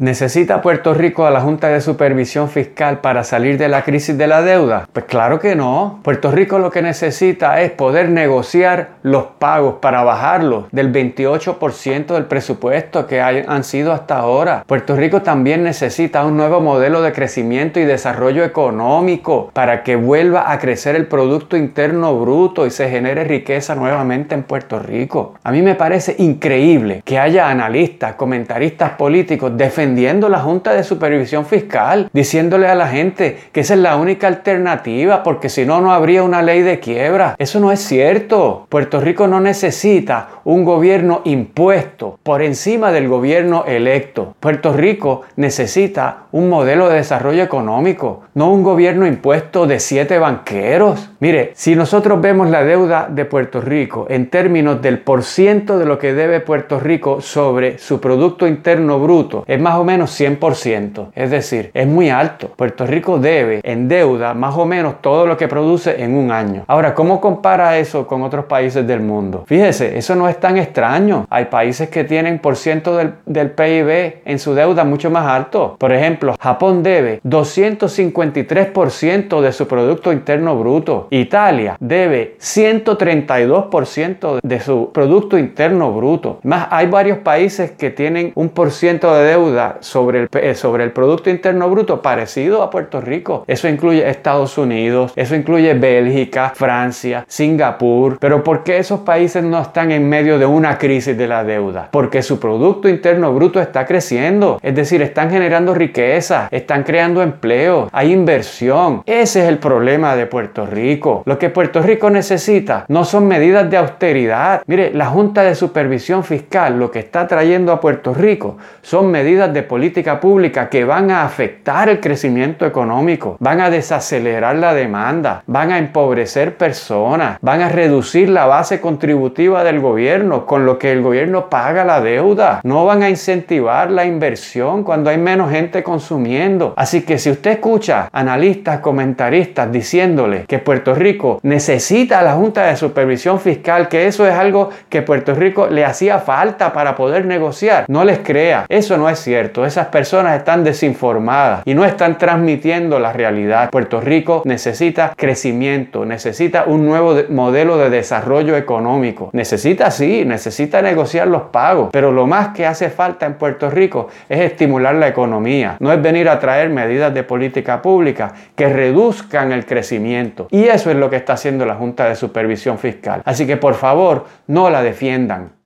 ¿Necesita Puerto Rico a la Junta de Supervisión Fiscal para salir de la crisis de la deuda? Pues claro que no. Puerto Rico lo que necesita es poder negociar los pagos para bajarlos del 28% del presupuesto que han sido hasta ahora. Puerto Rico también necesita un nuevo modelo de crecimiento y desarrollo económico para que vuelva a crecer el Producto Interno Bruto y se genere riqueza nuevamente en Puerto Rico. A mí me parece increíble que haya analistas, comentaristas políticos defendiendo la Junta de Supervisión Fiscal, diciéndole a la gente que esa es la única alternativa porque si no, no habría una ley de quiebra. Eso no es cierto. Puerto Rico no necesita un gobierno impuesto por encima del gobierno electo. Puerto Rico necesita un modelo de desarrollo económico, no un gobierno impuesto de siete banqueros. Mire, si nosotros vemos la deuda de Puerto Rico en términos del por ciento de lo que debe Puerto Rico sobre su Producto Interno Bruto, es más o menos 100%. Es decir, es muy alto. Puerto Rico debe en deuda más o menos todo lo que produce en un año. Ahora, ¿cómo compara eso con otros países del mundo? Fíjese, eso no es tan extraño. Hay países que tienen por ciento del, del PIB en su deuda mucho más alto. Por ejemplo, Japón debe 253% de su Producto Interno Bruto. Italia debe 132% de su Producto Interno Bruto. Más, hay varios países que tienen un por ciento de deuda sobre el, eh, sobre el Producto Interno Bruto parecido a Puerto Rico. Eso incluye Estados Unidos, eso incluye Bélgica, Francia, Singapur. Pero ¿por qué esos países no están en medio de una crisis de la deuda? Porque su Producto Interno Bruto está creciendo. Es decir, están generando riqueza, están creando empleo, hay inversión. Ese es el problema de Puerto Rico. Lo que Puerto Rico necesita no son medidas de austeridad. Mire, la Junta de Supervisión Fiscal lo que está trayendo a Puerto Rico son medidas de política pública que van a afectar el crecimiento económico, van a desacelerar la demanda, van a empobrecer personas, van a reducir la base contributiva del gobierno, con lo que el gobierno paga la deuda, no van a incentivar la inversión cuando hay menos gente consumiendo. Así que si usted escucha analistas, comentaristas diciéndole que Puerto Rico necesita la Junta de Supervisión Fiscal, que eso es algo que Puerto Rico le hacía falta para poder negociar, no les crea, eso no es esas personas están desinformadas y no están transmitiendo la realidad. Puerto Rico necesita crecimiento, necesita un nuevo modelo de desarrollo económico, necesita sí, necesita negociar los pagos, pero lo más que hace falta en Puerto Rico es estimular la economía, no es venir a traer medidas de política pública que reduzcan el crecimiento. Y eso es lo que está haciendo la Junta de Supervisión Fiscal. Así que por favor, no la defiendan.